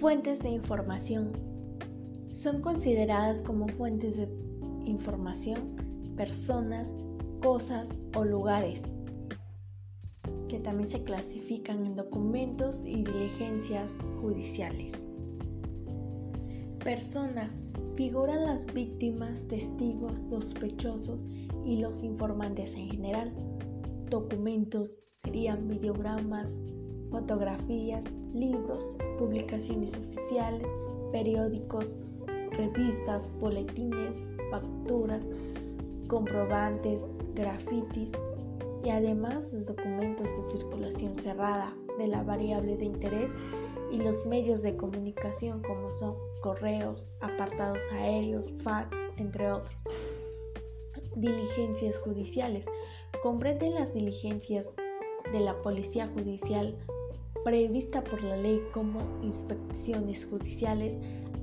Fuentes de información. Son consideradas como fuentes de información personas, cosas o lugares que también se clasifican en documentos y diligencias judiciales. Personas figuran las víctimas, testigos, sospechosos y los informantes en general. Documentos serían videogramas, fotografías, libros, publicaciones oficiales, periódicos, revistas, boletines, facturas, comprobantes, grafitis y además los documentos de circulación cerrada de la variable de interés y los medios de comunicación como son correos, apartados aéreos, fax, entre otros. Diligencias judiciales. Comprenden las diligencias de la Policía Judicial prevista por la ley como inspecciones judiciales,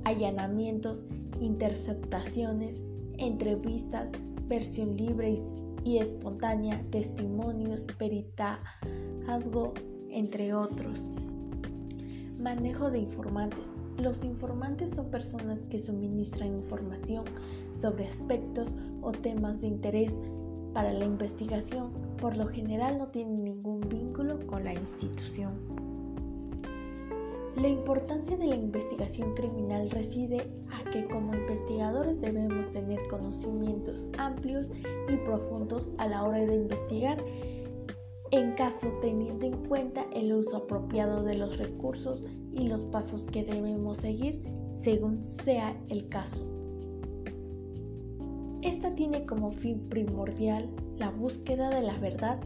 allanamientos, interceptaciones, entrevistas, versión libre y espontánea, testimonios, peritazgo, entre otros. Manejo de informantes. Los informantes son personas que suministran información sobre aspectos o temas de interés para la investigación. Por lo general no tienen ningún vínculo con la institución. La importancia de la investigación criminal reside a que como investigadores debemos tener conocimientos amplios y profundos a la hora de investigar, en caso teniendo en cuenta el uso apropiado de los recursos y los pasos que debemos seguir según sea el caso. Esta tiene como fin primordial la búsqueda de la verdad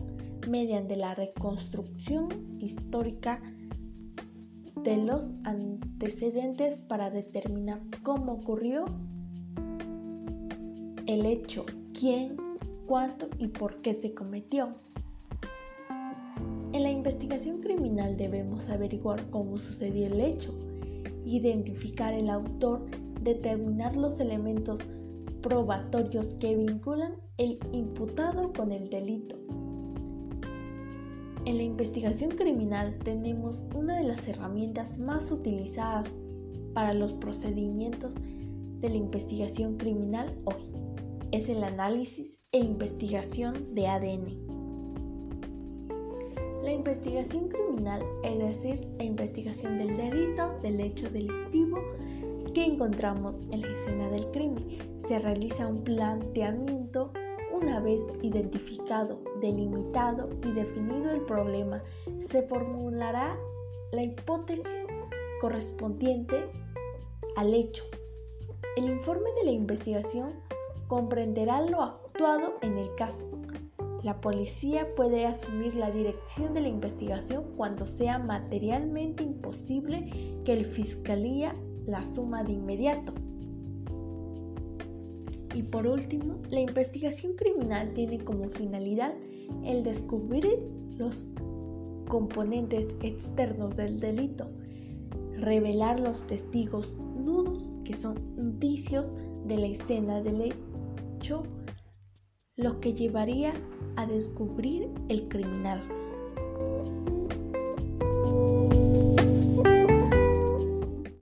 mediante la reconstrucción histórica de los antecedentes para determinar cómo ocurrió el hecho, quién, cuánto y por qué se cometió. En la investigación criminal debemos averiguar cómo sucedió el hecho, identificar el autor, determinar los elementos probatorios que vinculan el imputado con el delito en la investigación criminal tenemos una de las herramientas más utilizadas para los procedimientos de la investigación criminal hoy. Es el análisis e investigación de ADN. La investigación criminal, es decir, la investigación del delito, del hecho delictivo que encontramos en la escena del crimen, se realiza un planteamiento una vez identificado, delimitado y definido el problema, se formulará la hipótesis correspondiente al hecho. El informe de la investigación comprenderá lo actuado en el caso. La policía puede asumir la dirección de la investigación cuando sea materialmente imposible que el fiscalía la asuma de inmediato. Y por último, la investigación criminal tiene como finalidad el descubrir los componentes externos del delito, revelar los testigos nudos que son indicios de la escena del hecho, lo que llevaría a descubrir el criminal.